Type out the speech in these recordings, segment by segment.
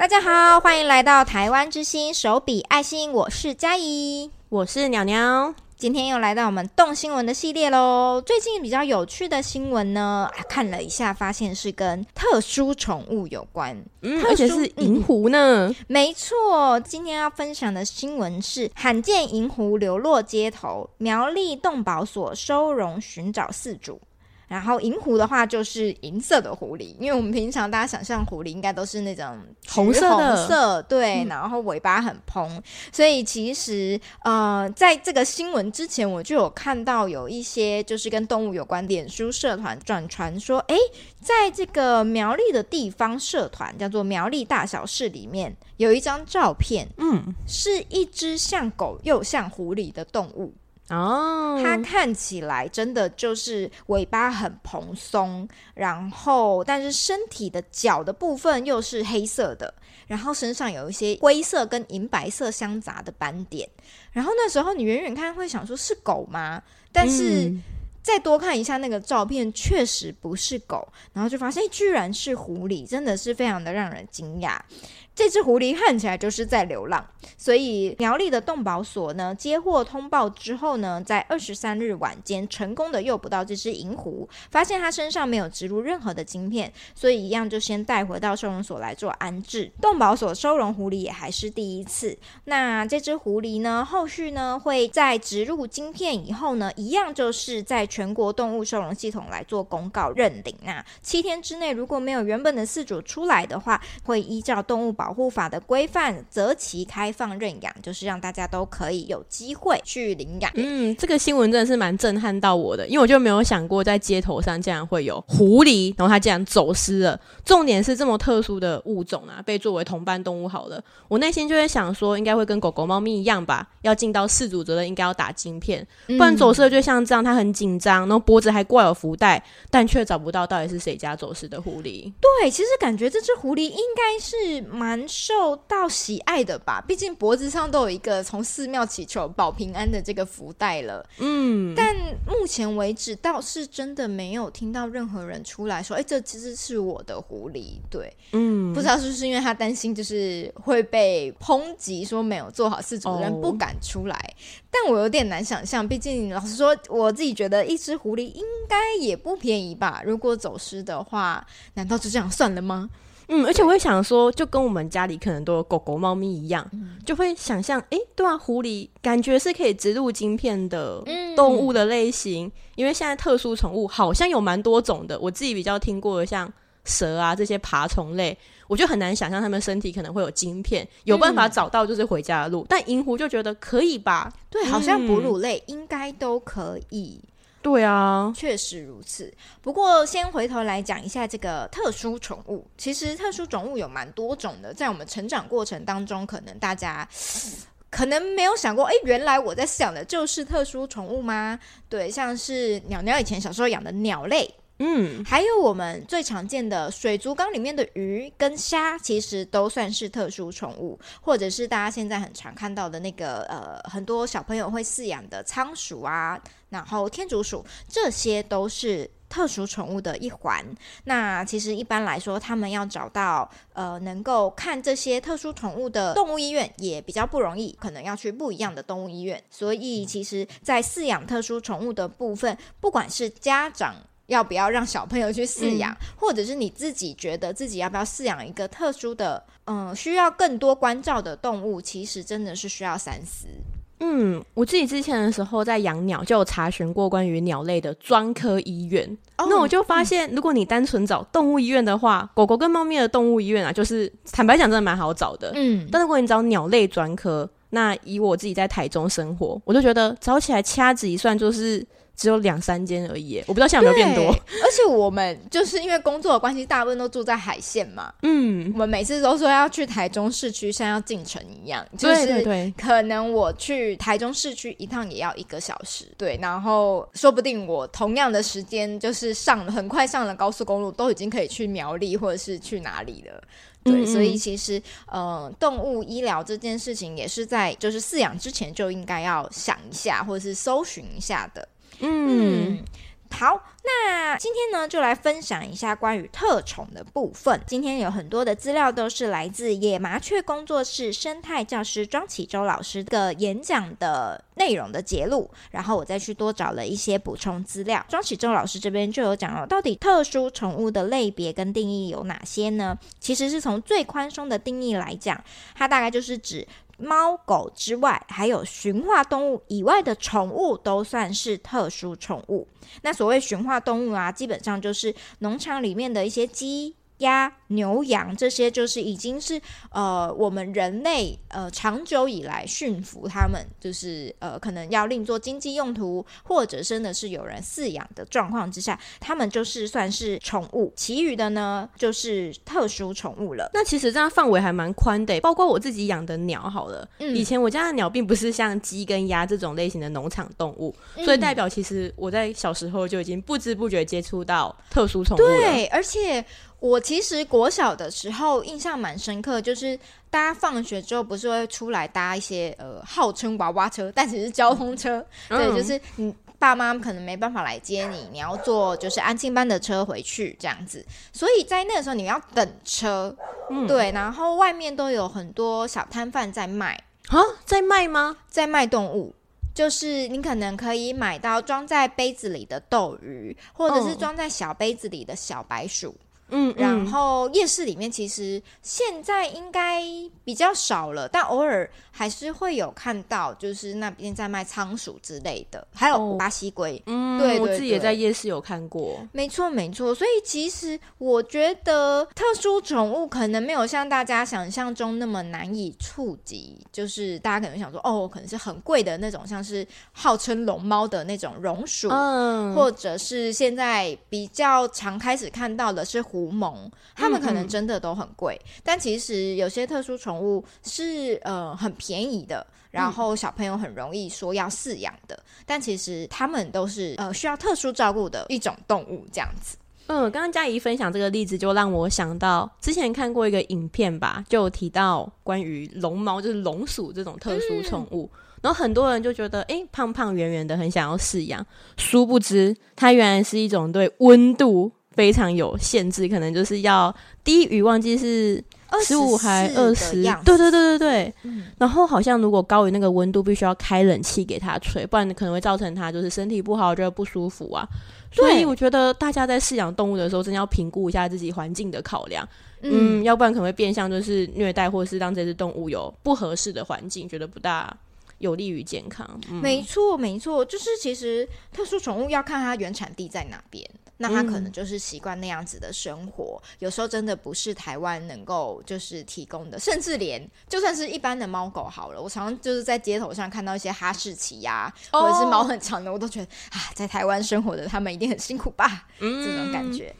大家好，欢迎来到台湾之星手笔爱心，我是佳怡，我是鸟鸟。今天又来到我们动新闻的系列喽。最近比较有趣的新闻呢，看了一下，发现是跟特殊宠物有关，嗯，而且是银狐呢。嗯，没错，今天要分享的新闻是罕见银狐流落街头，苗栗动保所收容寻找饲主。然后银狐的话就是银色的狐狸，因为我们平常大家想象狐狸应该都是那种红色的，红色，对，然后尾巴很蓬，所以其实呃，在这个新闻之前，我就有看到有一些就是跟动物有关脸书社团转传说，哎，在这个苗栗的地方社团叫做苗栗大小事里面有一张照片，嗯，是一只像狗又像狐狸的动物。哦，它看起来真的就是尾巴很蓬松，然后但是身体的脚的部分又是黑色的，然后身上有一些灰色跟银白色相杂的斑点。然后那时候你远远看会想说是狗吗？但是再多看一下那个照片，确实不是狗，然后就发现居然是狐狸，真的是非常的让人惊讶。这只狐狸看起来就是在流浪，所以苗栗的动保所呢，接获通报之后呢，在二十三日晚间成功的诱捕到这只银狐，发现它身上没有植入任何的晶片，所以一样就先带回到收容所来做安置。动保所收容狐狸也还是第一次，那这只狐狸呢，后续呢会在植入晶片以后呢，一样就是在全国动物收容系统来做公告认领。那七天之内如果没有原本的饲主出来的话，会依照动物保保护法的规范，择期开放认养，就是让大家都可以有机会去领养。嗯，这个新闻真的是蛮震撼到我的，因为我就没有想过在街头上竟然会有狐狸，然后它竟然走失了。重点是这么特殊的物种啊，被作为同伴动物好了，我内心就会想说，应该会跟狗狗、猫咪一样吧，要尽到饲主责任，应该要打晶片，不然走失了就像这样，它很紧张，然后脖子还挂有福袋，但却找不到到底是谁家走失的狐狸。对，其实感觉这只狐狸应该是蛮。受到喜爱的吧，毕竟脖子上都有一个从寺庙祈求保平安的这个福袋了。嗯，但目前为止倒是真的没有听到任何人出来说：“哎、欸，这其实是我的狐狸。”对，嗯，不知道是不是因为他担心就是会被抨击，说没有做好事主人不敢出来。哦、但我有点难想象，毕竟老实说，我自己觉得一只狐狸应该也不便宜吧？如果走失的话，难道就这样算了吗？嗯，而且我会想说，就跟我们家里可能都有狗狗、猫咪一样，嗯、就会想象，哎，对啊，狐狸感觉是可以植入晶片的动物的类型，嗯、因为现在特殊宠物好像有蛮多种的。我自己比较听过的，像蛇啊这些爬虫类，我就很难想象它们身体可能会有晶片，有办法找到就是回家的路。嗯、但银狐就觉得可以吧？对，好像哺乳类应该都可以。对啊，确实如此。不过，先回头来讲一下这个特殊宠物。其实，特殊宠物有蛮多种的，在我们成长过程当中，可能大家可能没有想过，哎，原来我在饲养的就是特殊宠物吗？对，像是鸟鸟以前小时候养的鸟类。嗯，还有我们最常见的水族缸里面的鱼跟虾，其实都算是特殊宠物，或者是大家现在很常看到的那个呃，很多小朋友会饲养的仓鼠啊，然后天竺鼠，这些都是特殊宠物的一环。那其实一般来说，他们要找到呃能够看这些特殊宠物的动物医院也比较不容易，可能要去不一样的动物医院。所以其实，在饲养特殊宠物的部分，不管是家长。要不要让小朋友去饲养，嗯、或者是你自己觉得自己要不要饲养一个特殊的，嗯，需要更多关照的动物，其实真的是需要三思。嗯，我自己之前的时候在养鸟，就有查询过关于鸟类的专科医院。哦、那我就发现，如果你单纯找动物医院的话，嗯、狗狗跟猫咪的动物医院啊，就是坦白讲，真的蛮好找的。嗯，但如果你找鸟类专科，那以我自己在台中生活，我就觉得找起来掐指一算就是。只有两三间而已，我不知道现在有没有变多。而且我们就是因为工作的关系，大部分都住在海线嘛。嗯，我们每次都说要去台中市区，像要进城一样。就是可能我去台中市区一趟也要一个小时。对，然后说不定我同样的时间，就是上很快上了高速公路，都已经可以去苗栗或者是去哪里了。对，所以其实呃，动物医疗这件事情也是在就是饲养之前就应该要想一下，或者是搜寻一下的。嗯，好，那今天呢，就来分享一下关于特宠的部分。今天有很多的资料都是来自野麻雀工作室生态教师庄启洲老师的演讲的内容的节录，然后我再去多找了一些补充资料。庄启洲老师这边就有讲了，到底特殊宠物的类别跟定义有哪些呢？其实是从最宽松的定义来讲，它大概就是指。猫狗之外，还有驯化动物以外的宠物都算是特殊宠物。那所谓驯化动物啊，基本上就是农场里面的一些鸡。鸭、牛、羊这些就是已经是呃我们人类呃长久以来驯服它们，就是呃可能要另做经济用途，或者真的是有人饲养的状况之下，它们就是算是宠物。其余的呢就是特殊宠物了。那其实这样范围还蛮宽的，包括我自己养的鸟好了。嗯，以前我家的鸟并不是像鸡跟鸭这种类型的农场动物，嗯，所以代表其实我在小时候就已经不知不觉接触到特殊宠物了。对，而且。我其实国小的时候印象蛮深刻，就是大家放学之后不是会出来搭一些呃号称娃娃车，但其实是交通车，嗯、对，就是你爸妈可能没办法来接你，你要坐就是安亲班的车回去这样子，所以在那个时候你要等车，嗯、对，然后外面都有很多小摊贩在卖。啊，在卖吗？在卖动物，就是你可能可以买到装在杯子里的斗鱼，或者是装在小杯子里的小白鼠。嗯，然后夜市里面其实现在应该比较少了，但偶尔还是会有看到，就是那边在卖仓鼠之类的，还有巴西龟。哦、嗯，对，对，对，我自己也在夜市有看过。没错，没错。所以其实我觉得特殊宠物可能没有像大家想象中那么难以触及，就是大家可能想说，哦，可能是很贵的那种，像是号称龙猫的那种绒鼠，嗯，或者是现在比较常开始看到的是虎。狐獴，他们可能真的都很贵，但其实有些特殊宠物是呃很便宜的，然后小朋友很容易说要饲养的，嗯，但其实他们都是呃需要特殊照顾的一种动物，这样子。嗯，刚刚佳怡分享这个例子，就让我想到之前看过一个影片吧，就提到关于龙猫，就是龙鼠这种特殊宠物，嗯，然后很多人就觉得，哎，胖胖圆圆的，很想要饲养，殊不知它原来是一种对温度。非常有限制，可能就是要低于忘记是十五还二十，对对对对对。嗯、然后好像如果高于那个温度，必须要开冷气给它吹，不然可能会造成它就是身体不好，觉得不舒服啊。所以我觉得大家在饲养动物的时候，真的要评估一下自己环境的考量，嗯，嗯，要不然可能会变相就是虐待，或者是让这只动物有不合适的环境，觉得不大有利于健康。嗯、没错没错，就是其实特殊宠物要看它原产地在哪边。那他可能就是习惯那样子的生活，嗯，有时候真的不是台湾能够就是提供的，甚至连就算是一般的猫狗好了，我常常就是在街头上看到一些哈士奇呀，啊，或者是毛很长的，我都觉得啊，在台湾生活的他们一定很辛苦吧，嗯，这种感觉。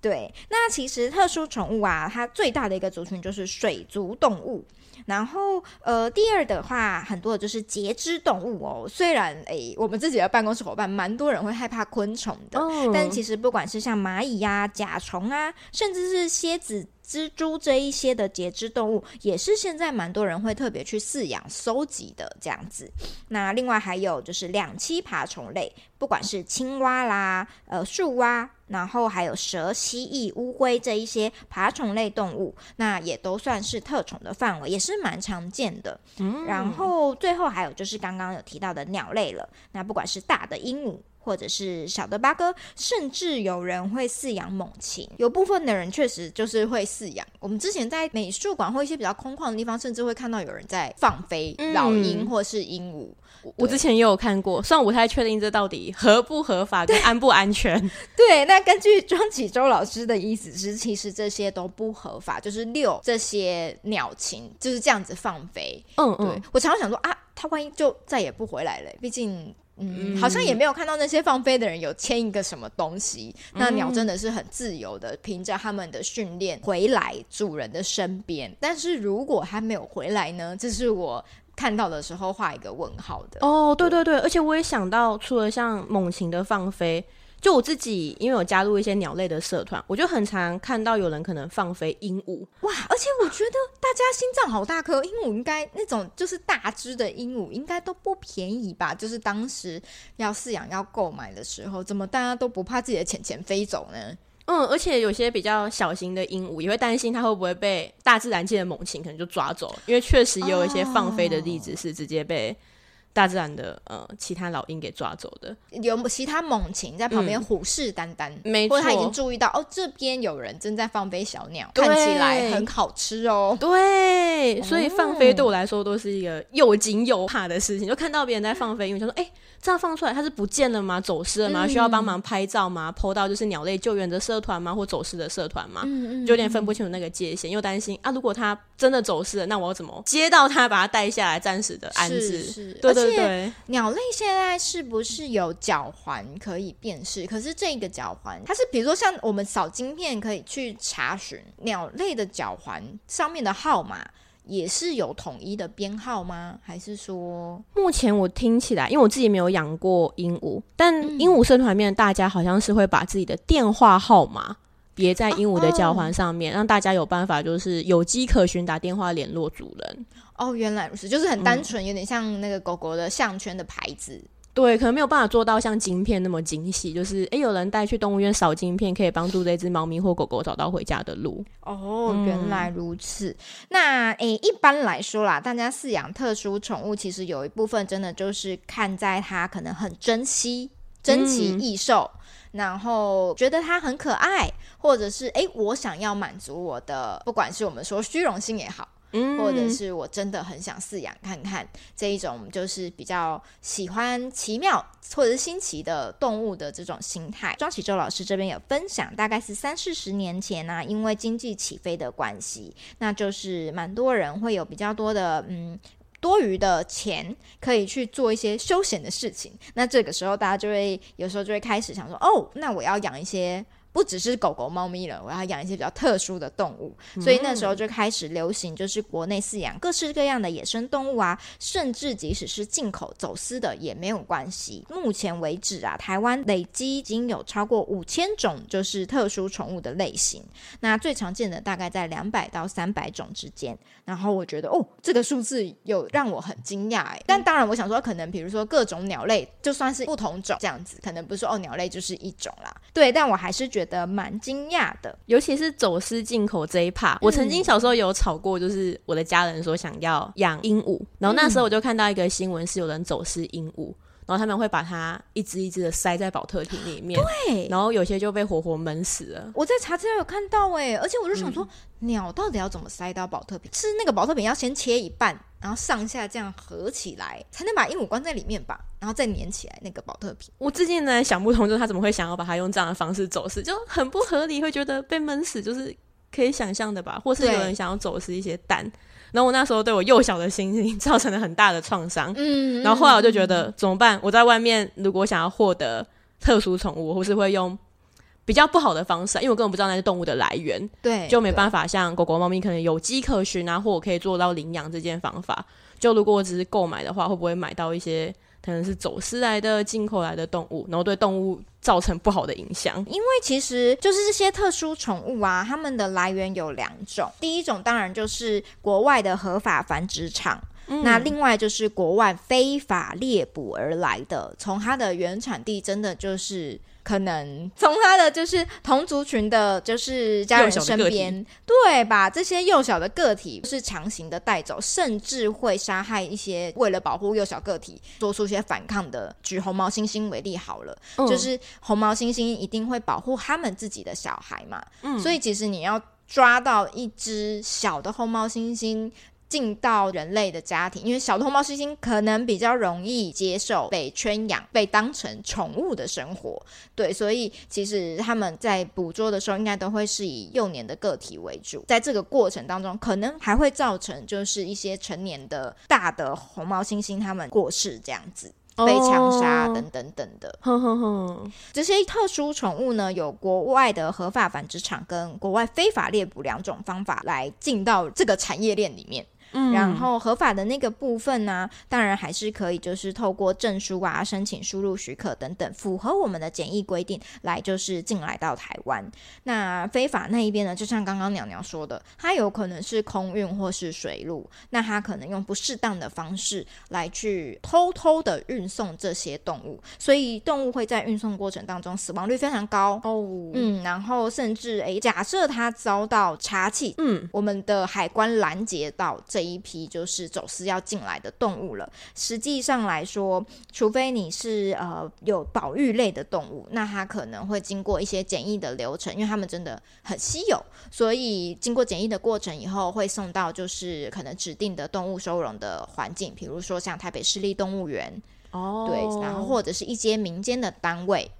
对，那其实特殊宠物啊，它最大的一个族群就是水族动物。然后，呃，第二的话，很多的就是节肢动物哦。虽然，诶，我们自己的办公室伙伴蛮多人会害怕昆虫的，哦、但其实不管是像蚂蚁呀、啊、甲虫啊，甚至是蝎子。蜘蛛这一些的节肢动物，也是现在蛮多人会特别去饲养、收集的这样子。那另外还有就是两栖爬虫类，不管是青蛙啦、呃树蛙，然后还有蛇、蜥蜴、乌龟这一些爬虫类动物，那也都算是特宠的范围，也是蛮常见的。嗯，然后最后还有就是刚刚有提到的鸟类了，那不管是大的鹦鹉。或者是小的八哥，甚至有人会饲养猛禽。有部分的人确实就是会饲养。我们之前在美术馆或一些比较空旷的地方，甚至会看到有人在放飞老鹰或是鹦鹉。嗯、我之前也有看过，虽然我不太确定这到底合不合法跟安不安全。对，对，那根据庄启洲老师的意思是，其实这些都不合法，就是遛这些鸟禽就是这样子放飞。嗯嗯，对，我常常想说啊，他万一就再也不回来了，毕竟。嗯，好像也没有看到那些放飞的人有牵一个什么东西。嗯、那鸟真的是很自由的，凭着他们的训练回来主人的身边。但是如果还没有回来呢？这是我看到的时候画一个问号的。哦，对对对，而且我也想到，除了像猛禽的放飞。就我自己，因为我加入一些鸟类的社团，我就很常看到有人可能放飞鹦鹉。哇！而且我觉得大家心脏好大颗，鹦鹉应该那种就是大只的鹦鹉，应该都不便宜吧？就是当时要饲养、要购买的时候，怎么大家都不怕自己的钱钱飞走呢？嗯，而且有些比较小型的鹦鹉也会担心它会不会被大自然界的猛禽可能就抓走，因为确实也有一些放飞的例子是直接被。大自然的呃，其他老鹰给抓走的，有其他猛禽在旁边虎视眈眈，没错，或者他已经注意到哦，这边有人正在放飞小鸟，看起来很好吃哦。对，所以放飞对我来说都是一个又惊又怕的事情。就看到别人在放飞，因为他说：“哎，这样放出来，它是不见了吗？走失了吗？需要帮忙拍照吗？PO 到就是鸟类救援的社团吗？或走失的社团吗？就有点分不清楚那个界限，又担心啊，如果它真的走失了，那我要怎么接到它，把它带下来，暂时的安置？对。对对，鸟类现在是不是有脚环可以辨识？可是这个脚环，它是比如说像我们扫晶片可以去查询鸟类的脚环上面的号码，也是有统一的编号吗？还是说，目前我听起来，因为我自己没有养过鹦鹉，但鹦鹉社团里面大家好像是会把自己的电话号码别在鹦鹉的脚环上面，让大家有办法就是有机可循，打电话联络主人。哦，原来如此，就是很单纯，嗯、有点像那个狗狗的项圈的牌子。对，可能没有办法做到像晶片那么精细，就是诶，有人带去动物园扫晶片，可以帮助这只猫咪或狗狗找到回家的路。哦，原来如此。嗯、那诶，一般来说啦，大家饲养特殊宠物，其实有一部分真的就是看在它可能很珍惜、珍奇异兽，嗯、然后觉得它很可爱，或者是诶，我想要满足我的，不管是我们说虚荣心也好。或者是我真的很想饲养看看这一种，就是比较喜欢奇妙或者是新奇的动物的这种心态。庄启舟老师这边有分享，大概是三四十年前呢、啊，因为经济起飞的关系，那就是蛮多人会有比较多的嗯多余的钱，可以去做一些休闲的事情。那这个时候大家就会有时候就会开始想说，哦，那我要养一些。不只是狗狗、猫咪了，我要养一些比较特殊的动物，嗯、所以那时候就开始流行，就是国内饲养各式各样的野生动物啊，甚至即使是进口走私的也没有关系。目前为止啊，台湾累积已经有超过五千种就是特殊宠物的类型，那最常见的大概在两百到三百种之间。然后我觉得哦，这个数字有让我很惊讶哎，但当然我想说，可能比如说各种鸟类就算是不同种这样子，可能不是说哦鸟类就是一种啦，对，但我还是觉得。觉得蛮惊讶的，尤其是走私进口这一 part。我曾经小时候有吵过，就是我的家人说想要养鹦鹉，然后那时候我就看到一个新闻，是有人走私鹦鹉，然后他们会把它一只一只的塞在保特瓶里面，对，然后有些就被活活闷死了。我在查资料有看到哎，而且我就想说，嗯、鸟到底要怎么塞到保特瓶？是那个保特瓶要先切一半，然后上下这样合起来，才能把鹦鹉关在里面吧？然后再粘起来那个保特瓶，我最近呢想不通，就是他怎么会想要把它用这样的方式走私，就很不合理，会觉得被闷死，就是可以想象的吧？或是有人想要走私一些蛋，对然后我那时候对我幼小的心灵造成了很大的创伤。嗯，然后后来我就觉得、嗯、怎么办？我在外面如果想要获得特殊宠物，或是会用比较不好的方式，因为我根本不知道那些动物的来源，对，就没办法像狗狗、猫咪可能有迹可循啊，或我可以做到领养这件方法。就如果我只是购买的话，会不会买到一些？可能是走私来的、进口来的动物，然后对动物造成不好的影响。因为其实就是这些特殊宠物啊，它们的来源有两种。第一种当然就是国外的合法繁殖场，嗯、那另外就是国外非法猎捕而来的，从它的原产地真的就是。可能从它的就是同族群的，就是家人身边，对，把这些幼小的个体是强行的带走，甚至会杀害一些为了保护幼小个体做出一些反抗的。举红毛猩猩为例好了，嗯、就是红毛猩猩一定会保护他们自己的小孩嘛，嗯、所以其实你要抓到一只小的红毛猩猩。进到人类的家庭，因为小的红毛猩猩可能比较容易接受被圈养、被当成宠物的生活，对，所以其实他们在捕捉的时候，应该都会是以幼年的个体为主。在这个过程当中，可能还会造成就是一些成年的大的红毛猩猩他们过世这样子。被枪杀等等等的，这些特殊宠物呢，有国外的合法繁殖场跟国外非法猎捕两种方法来进到这个产业链里面。嗯，然后合法的那个部分呢，当然还是可以，就是透过证书啊、申请输入许可等等，符合我们的检疫规定来，就是进来到台湾。那非法那一边呢，就像刚刚鸟鸟说的，它有可能是空运或是水路，那它可能用不适当的方式来去偷偷的运送这些动物，所以动物会在运送过程当中死亡率非常高哦。嗯，然后甚至诶，假设它遭到查缉，嗯，我们的海关拦截到这一批就是走私要进来的动物了。实际上来说，除非你是呃有保育类的动物，那它可能会经过一些检疫的流程，因为它们真的很稀有，所以经过检疫的过程以后，会送到就是可能指定的动物收容的环境，比如说像台北市立动物园哦，对，然后或者是一些民间的单位。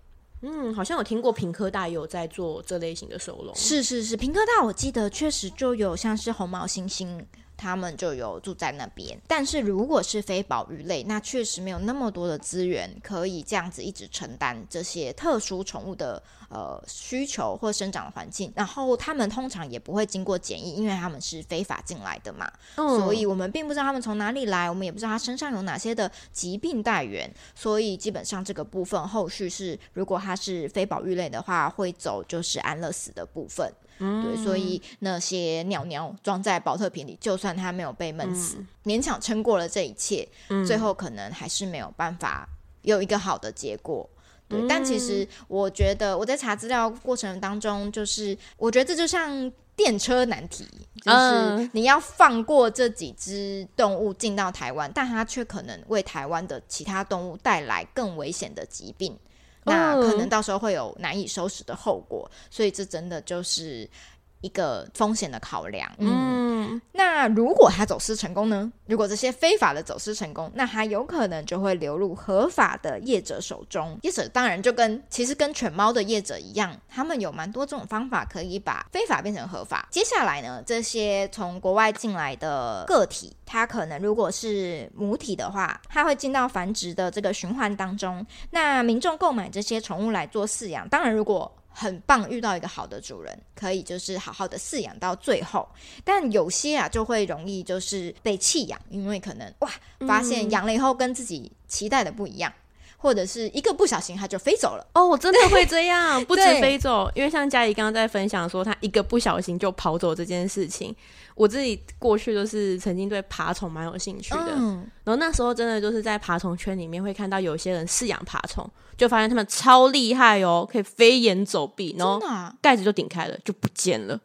嗯，好像有听过平科大有在做这类型的收容。是是是，平科大我记得确实就有像是红毛猩猩。他们就有住在那边，但是如果是非保育类，那确实没有那么多的资源可以这样子一直承担这些特殊宠物的呃需求或生长环境。然后他们通常也不会经过检疫，因为他们是非法进来的嘛，嗯、所以我们并不知道他们从哪里来，我们也不知道他身上有哪些的疾病带源。所以基本上这个部分后续是，如果他是非保育类的话，会走就是安乐死的部分。嗯、对，所以那些鸟鸟装在保特瓶里，就算它没有被闷死，嗯、勉强撑过了这一切，嗯、最后可能还是没有办法有一个好的结果。对，嗯、但其实我觉得我在查资料过程当中，就是我觉得这就像电车难题，就是你要放过这几只动物进到台湾，但它却可能为台湾的其他动物带来更危险的疾病。那可能到时候会有难以收拾的后果，所以这真的就是一个风险的考量。嗯，那如果他走私成功呢？如果这些非法的走私成功，那他有可能就会流入合法的业者手中。业者当然就跟其实跟犬猫的业者一样，他们有蛮多种方法可以把非法变成合法。接下来呢，这些从国外进来的个体，它可能如果是母体的话，它会进到繁殖的这个循环当中。那民众购买这些宠物来做饲养，当然如果很棒，遇到一个好的主人，可以就是好好的饲养到最后。但有些啊，就会容易就是被弃养，因为可能哇，发现养了以后跟自己期待的不一样。或者是一个不小心，它就飞走了。哦，我真的会这样，不止飞走，因为像佳怡刚刚在分享说，他一个不小心就跑走这件事情，我自己过去都是曾经对爬虫蛮有兴趣的，嗯、然后那时候真的就是在爬虫圈里面会看到有些人饲养爬虫，就发现他们超厉害哦，可以飞檐走壁，然后盖子就顶开了，就不见了。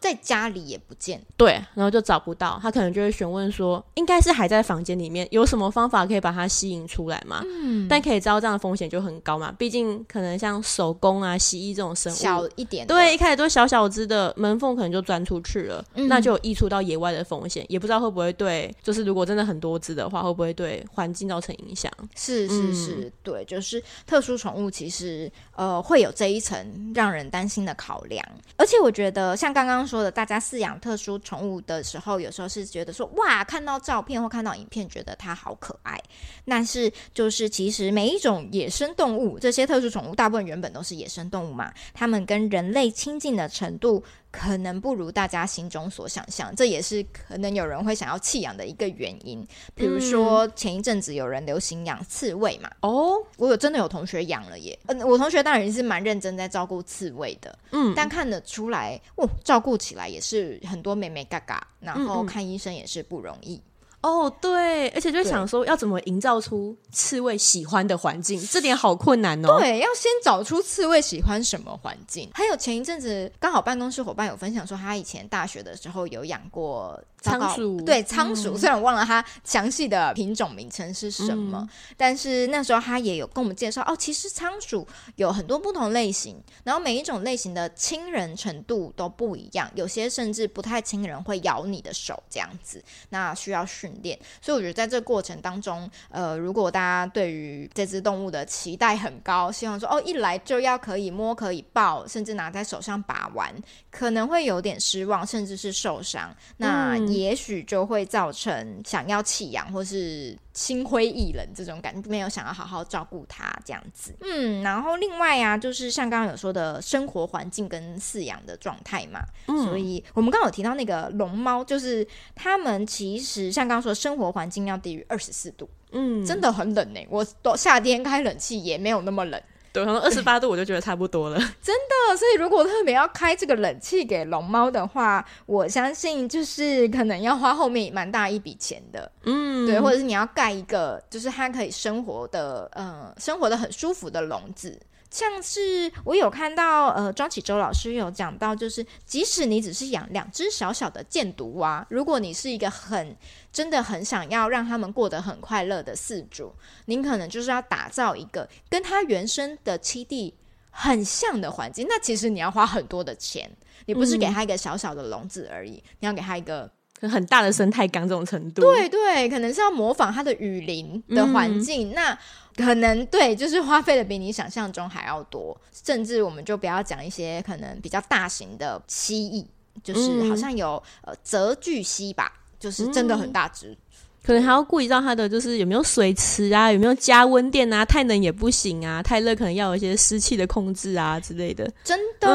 在家里也不见，对，然后就找不到，他可能就会询问说，应该是还在房间里面，有什么方法可以把它吸引出来吗？嗯，但可以知道这样的风险就很高嘛，毕竟可能像手工啊、蜥蜴这种生物小一点，对，一开始都小小只的门缝可能就钻出去了，嗯、那就有溢出到野外的风险，也不知道会不会对，就是如果真的很多只的话，会不会对环境造成影响？是是是，嗯、对，就是特殊宠物其实呃会有这一层让人担心的考量，而且我觉得像刚刚说。说的，大家饲养特殊宠物的时候，有时候是觉得说哇，看到照片或看到影片，觉得它好可爱。但是就是其实每一种野生动物，这些特殊宠物大部分原本都是野生动物嘛，它们跟人类亲近的程度。可能不如大家心中所想象，这也是可能有人会想要弃养的一个原因。比如说前一阵子有人流行养刺猬嘛，哦，我有真的有同学养了耶。嗯，我同学当然是蛮认真在照顾刺猬的，嗯，但看得出来，哦，照顾起来也是很多美美嘎嘎，然后看医生也是不容易。哦，对，而且就想说要怎么营造出刺猬喜欢的环境，这点好困难哦。对，要先找出刺猬喜欢什么环境。还有前一阵子刚好办公室伙伴有分享说，他以前大学的时候有养过。仓鼠。对仓鼠，嗯、虽然我忘了它详细的品种名称是什么，嗯、但是那时候他也有跟我们介绍哦，其实仓鼠有很多不同类型，然后每一种类型的亲人程度都不一样，有些甚至不太亲人会咬你的手这样子，那需要训练。所以我觉得在这个过程当中，呃，如果大家对于这只动物的期待很高，希望说哦一来就要可以摸可以抱，甚至拿在手上把玩，可能会有点失望，甚至是受伤。那、嗯也许就会造成想要弃养或是心灰意冷这种感觉，没有想要好好照顾它这样子。嗯，然后另外呀、啊，就是像刚刚有说的生活环境跟饲养的状态嘛，嗯、所以我们刚刚有提到那个龙猫，就是它们其实像刚刚说的生活环境要低于二十四度，嗯，真的很冷呢、欸。我都夏天开冷气也没有那么冷。对，可能二十八度我就觉得差不多了。真的，所以如果特别要开这个冷气给龙猫的话，我相信就是可能要花后面蛮大一笔钱的。嗯，对，或者是你要盖一个，就是它可以生活的，呃，生活的很舒服的笼子。像是我有看到，呃，庄启周老师有讲到，就是即使你只是养两只小小的箭毒蛙，如果你是一个很真的很想要让他们过得很快乐的饲主，您可能就是要打造一个跟他原生的栖地很像的环境。那其实你要花很多的钱，你不是给他一个小小的笼子而已，你要给他一个很大的生态缸这种程度。对对，可能是要模仿它的雨林的环境。嗯、那可能对，就是花费的比你想象中还要多，甚至我们就不要讲一些可能比较大型的蜥蜴，就是好像有、嗯、呃泽巨蜥吧，就是真的很大只、嗯，可能还要顾及到它的就是有没有水池啊，有没有加温垫啊，太冷也不行啊，太热可能要有一些湿气的控制啊之类的。真的，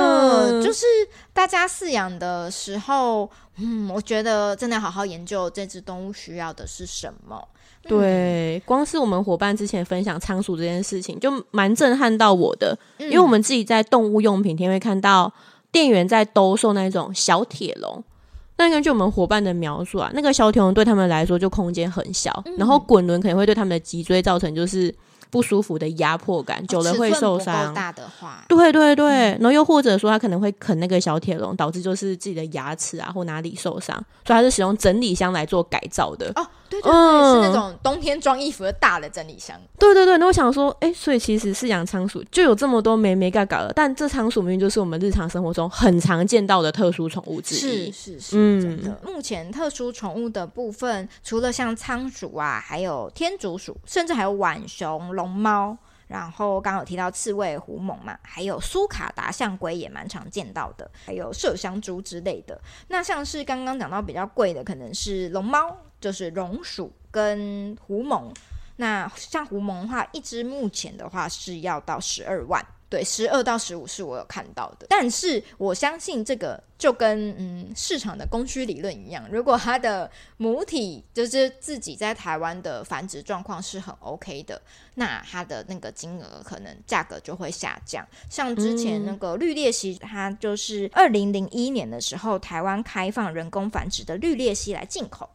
嗯、就是大家饲养的时候，嗯，我觉得真的好好研究这只动物需要的是什么。对，光是我们伙伴之前分享仓鼠这件事情，就蛮震撼到我的。嗯、因为我们自己在动物用品店会看到店员在兜售那种小铁笼，那根据我们伙伴的描述啊，那个小铁笼对他们来说就空间很小，嗯、然后滚轮可能会对他们的脊椎造成就是。不舒服的压迫感，久了会受伤。大的话，对对对，然后又或者说他可能会啃那个小铁笼，导致就是自己的牙齿啊或哪里受伤，所以他是使用整理箱来做改造的。哦，对对对，嗯、是那种冬天装衣服的大的整理箱。对对对，那我想说，哎，所以其实是养仓鼠就有这么多没没嘎嘎了，但这仓鼠明明就是我们日常生活中很常见到的特殊宠物之一。是是是，嗯、真的。目前特殊宠物的部分，除了像仓鼠啊，还有天竺鼠，甚至还有浣熊。龙猫，然后刚刚有提到刺猬、狐獴嘛，还有苏卡达象龟也蛮常见到的，还有麝香猪之类的。那像是刚刚讲到比较贵的，可能是龙猫，就是榕鼠跟狐獴。那像狐獴的话，一只目前的话是要到十二万。对，十二到十五是我有看到的，但是我相信这个就跟嗯市场的供需理论一样，如果它的母体就是自己在台湾的繁殖状况是很 OK 的，那它的那个金额可能价格就会下降。像之前那个绿鬣蜥，它就是二零零一年的时候，台湾开放人工繁殖的绿鬣蜥来进口，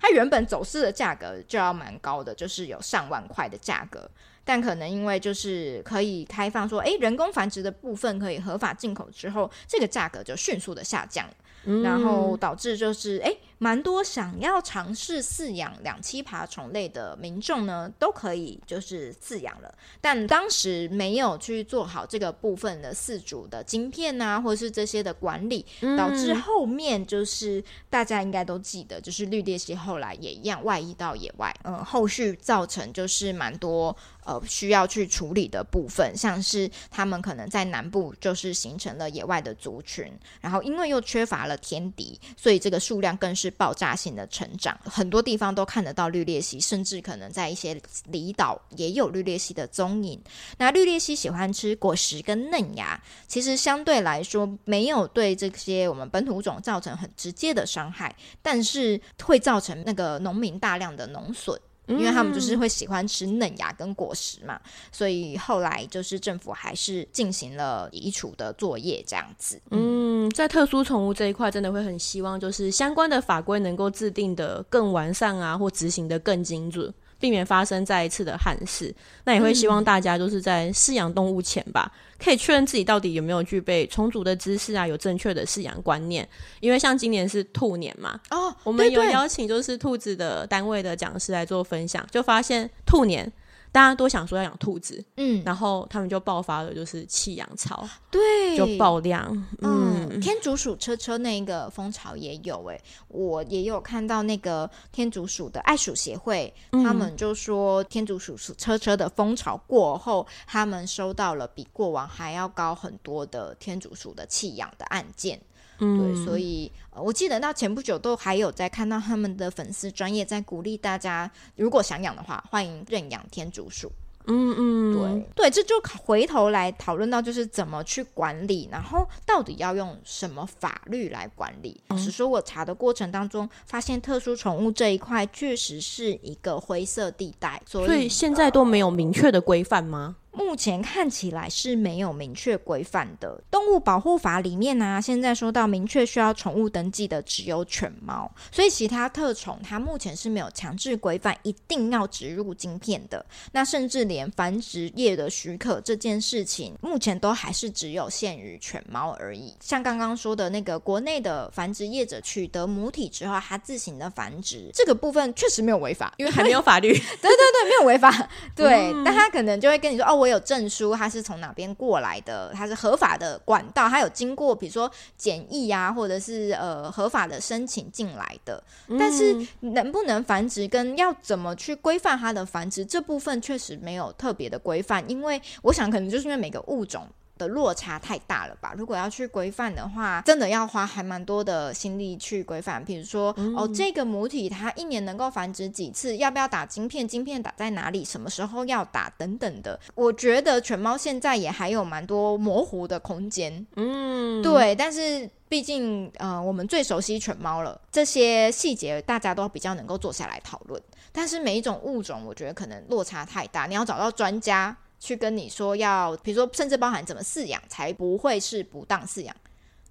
它原本走私的价格就要蛮高的，就是有上万块的价格。但可能因为就是可以开放说，诶，人工繁殖的部分可以合法进口之后，这个价格就迅速的下降，嗯、然后导致就是哎。蛮多想要尝试饲养两栖爬虫类的民众呢，都可以就是饲养了，但当时没有去做好这个部分的饲主的晶片啊，或者是这些的管理，导致后面就是大家应该都记得，就是绿鬣蜥后来也一样外溢到野外，嗯，后续造成就是蛮多呃需要去处理的部分，像是他们可能在南部就是形成了野外的族群，然后因为又缺乏了天敌，所以这个数量更是。爆炸性的成长，很多地方都看得到绿鬣蜥，甚至可能在一些离岛也有绿鬣蜥的踪影。那绿鬣蜥喜欢吃果实跟嫩芽，其实相对来说没有对这些我们本土种造成很直接的伤害，但是会造成那个农民大量的农损。因为他们就是会喜欢吃嫩芽跟果实嘛，所以后来就是政府还是进行了移除的作业这样子。嗯，在特殊宠物这一块，真的会很希望就是相关的法规能够制定的更完善啊，或执行的更精准。避免发生再一次的憾事，那也会希望大家就是在饲养动物前吧，嗯、可以确认自己到底有没有具备充足的知识啊，有正确的饲养观念。因为像今年是兔年嘛，哦，我们有邀请就是兔子的单位的讲师来做分享，就发现兔年。大家都想说要养兔子，嗯，然后他们就爆发了，就是弃养潮，对，就爆量，嗯，嗯天竺鼠车车那个风潮也有诶、欸，我也有看到那个天竺鼠的爱鼠协会，嗯、他们就说天竺鼠车车的风潮过后，他们收到了比过往还要高很多的天竺鼠的弃养的案件。嗯，对，所以我记得到前不久都还有在看到他们的粉丝专业在鼓励大家，如果想养的话，欢迎认养天竺鼠。嗯嗯，对对，这就回头来讨论到就是怎么去管理，然后到底要用什么法律来管理。老实说，我查的过程当中发现，特殊宠物这一块确实是一个灰色地带，所以，所以现在都没有明确的规范吗？目前看起来是没有明确规范的。动物保护法里面呢、啊，现在说到明确需要宠物登记的只有犬猫，所以其他特宠它目前是没有强制规范一定要植入晶片的。那甚至连繁殖业的许可这件事情，目前都还是只有限于犬猫而已。像刚刚说的那个国内的繁殖业者取得母体之后，它自行的繁殖这个部分确实没有违法，因为还没有法律。对对对，没有违法。对，嗯、但他可能就会跟你说哦。我有证书，它是从哪边过来的？它是合法的管道，它有经过，比如说检疫啊，或者是呃合法的申请进来的。但是能不能繁殖，跟要怎么去规范它的繁殖这部分，确实没有特别的规范。因为我想，可能就是因为每个物种。的落差太大了吧？如果要去规范的话，真的要花还蛮多的心力去规范。比如说，嗯、哦，这个母体它一年能够繁殖几次？要不要打晶片？晶片打在哪里？什么时候要打？等等的。我觉得犬猫现在也还有蛮多模糊的空间。嗯，对。但是毕竟，呃，我们最熟悉犬猫了，这些细节大家都比较能够坐下来讨论。但是每一种物种，我觉得可能落差太大，你要找到专家。去跟你说要，比如说，甚至包含怎么饲养才不会是不当饲养，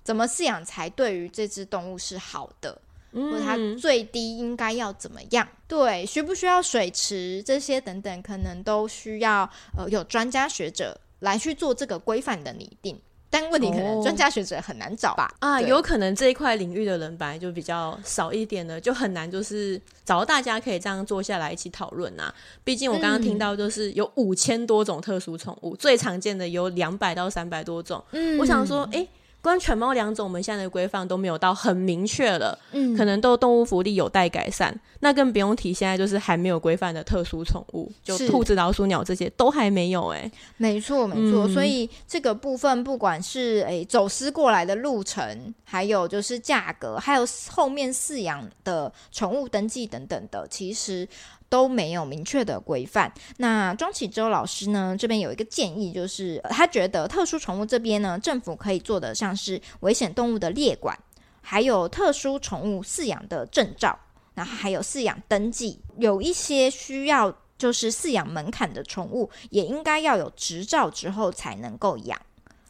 怎么饲养才对于这只动物是好的，嗯、或者它最低应该要怎么样？对，需不需要水池这些等等，可能都需要呃有专家学者来去做这个规范的拟定。但问题可能专家学者很难找吧？啊，有可能这一块领域的人本来就比较少一点的，就很难就是找到大家可以这样坐下来一起讨论啊。毕竟我刚刚听到就是有五千多种特殊宠物，嗯、最常见的有两百到三百多种。嗯，我想说，哎、欸。关于犬猫两种，我们现在的规范都没有到很明确了，嗯，可能都动物福利有待改善。那更不用提现在就是还没有规范的特殊宠物，就兔子、老鼠、鸟这些都还没有哎、欸。没错，没错。嗯、所以这个部分，不管是诶、欸、走私过来的路程，还有就是价格，还有后面饲养的宠物登记等等的，其实。都没有明确的规范。那庄启洲老师呢，这边有一个建议，就是他觉得特殊宠物这边呢，政府可以做的像是危险动物的列管，还有特殊宠物饲养的证照，然后还有饲养登记，有一些需要就是饲养门槛的宠物，也应该要有执照之后才能够养。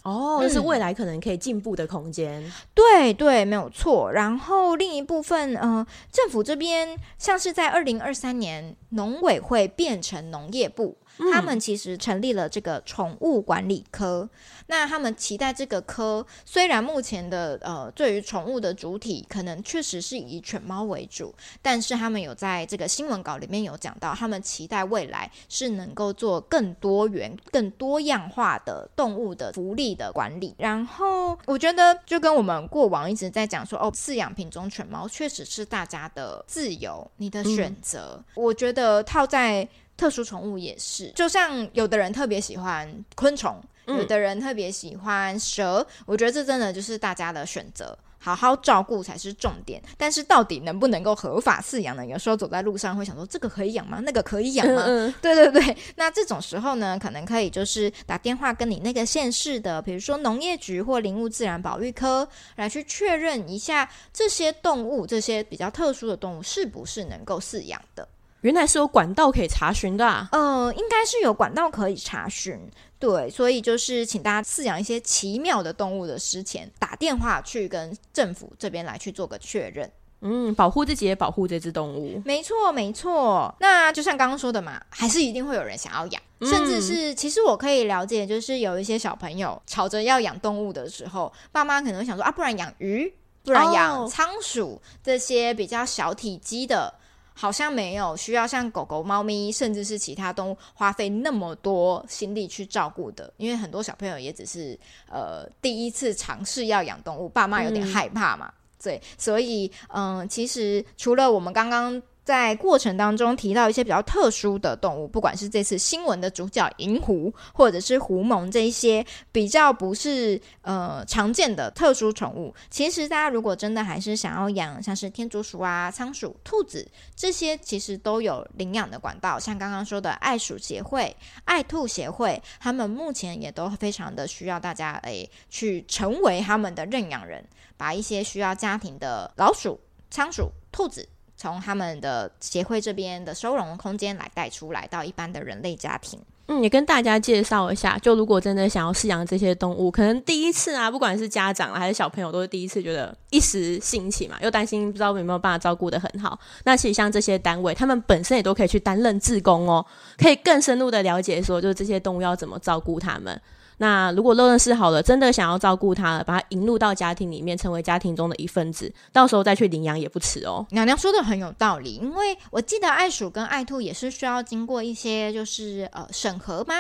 哦，这是未来可能可以进步的空间。嗯、对对，没有错。然后另一部分，呃，政府这边像是在二零二三年，农委会变成农业部。他们其实成立了这个宠物管理科，那他们期待这个科虽然目前的呃对于宠物的主体可能确实是以犬猫为主，但是他们有在这个新闻稿里面有讲到，他们期待未来是能够做更多元、更多样化的动物的福利的管理。然后我觉得就跟我们过往一直在讲说，哦，饲养品种犬猫确实是大家的自由，你的选择。嗯、我觉得套在。特殊宠物也是，就像有的人特别喜欢昆虫，有的人特别喜欢蛇，嗯、我觉得这真的就是大家的选择，好好照顾才是重点。但是到底能不能够合法饲养呢？有时候走在路上会想说，这个可以养吗？那个可以养吗？嗯嗯对对对，那这种时候呢，可能可以就是打电话跟你那个县市的，比如说农业局或林务自然保育科来去确认一下这些动物，这些比较特殊的动物是不是能够饲养的。原来是有管道可以查询的啊，呃，应该是有管道可以查询，对，所以就是请大家饲养一些奇妙的动物的之前，打电话去跟政府这边来去做个确认，嗯，保护自己也保护这只动物，没错没错。那就像刚刚说的嘛，还是一定会有人想要养，嗯、甚至是其实我可以了解，就是有一些小朋友吵着要养动物的时候，爸妈可能会想说啊，不然养鱼，不然养仓鼠，哦、这些比较小体积的。好像没有需要像狗狗、猫咪，甚至是其他动物花费那么多心力去照顾的，因为很多小朋友也只是呃第一次尝试要养动物，爸妈有点害怕嘛，嗯、对，所以嗯、呃，其实除了我们刚刚在过程当中提到一些比较特殊的动物，不管是这次新闻的主角银狐，或者是狐獴这一些比较不是呃常见的特殊宠物。其实大家如果真的还是想要养，像是天竺鼠啊、仓鼠、兔子这些，其实都有领养的管道。像刚刚说的爱鼠协会、爱兔协会，他们目前也都非常的需要大家诶去成为他们的认养人，把一些需要家庭的老鼠、仓鼠、兔子。从他们的协会这边的收容空间来带出来到一般的人类家庭。嗯，也跟大家介绍一下，就如果真的想要饲养这些动物，可能第一次啊，不管是家长还是小朋友，都是第一次，觉得一时兴起嘛，又担心不知道有没有办法照顾得很好。那其实像这些单位，他们本身也都可以去担任志工哦，可以更深入的了解说，就是这些动物要怎么照顾他们。那如果乐认识好了，真的想要照顾它了，把它引入到家庭里面，成为家庭中的一份子，到时候再去领养也不迟哦。娘娘说的很有道理，因为我记得爱鼠跟爱兔也是需要经过一些就是呃审核吗？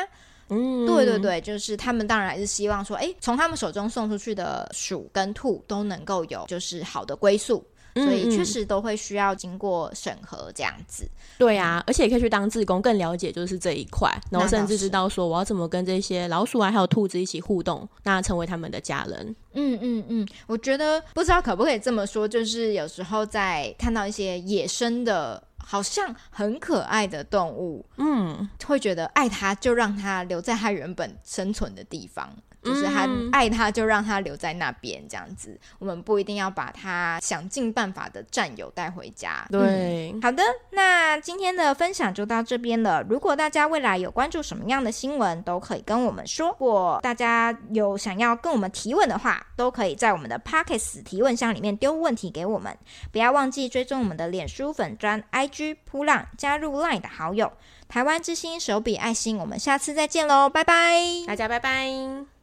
嗯，对对对，就是他们当然还是希望说，诶，从他们手中送出去的鼠跟兔都能够有就是好的归宿。所以确实都会需要经过审核这样子，嗯、对啊，而且也可以去当志工，更了解就是这一块，然后甚至知道说我要怎么跟这些老鼠啊还有兔子一起互动，那成为他们的家人。嗯嗯嗯，我觉得不知道可不可以这么说，就是有时候在看到一些野生的，好像很可爱的动物，嗯，会觉得爱它就让它留在它原本生存的地方。就是他爱他，就让他留在那边这样子。我们不一定要把他想尽办法的战友带回家。对、嗯，好的，那今天的分享就到这边了。如果大家未来有关注什么样的新闻，都可以跟我们说。如果大家有想要跟我们提问的话，都可以在我们的 Pocket 提问箱里面丢问题给我们。不要忘记追踪我们的脸书粉专 IG 扑浪，加入 Line 的好友。台湾之星手笔爱心，我们下次再见喽，拜拜，大家拜拜。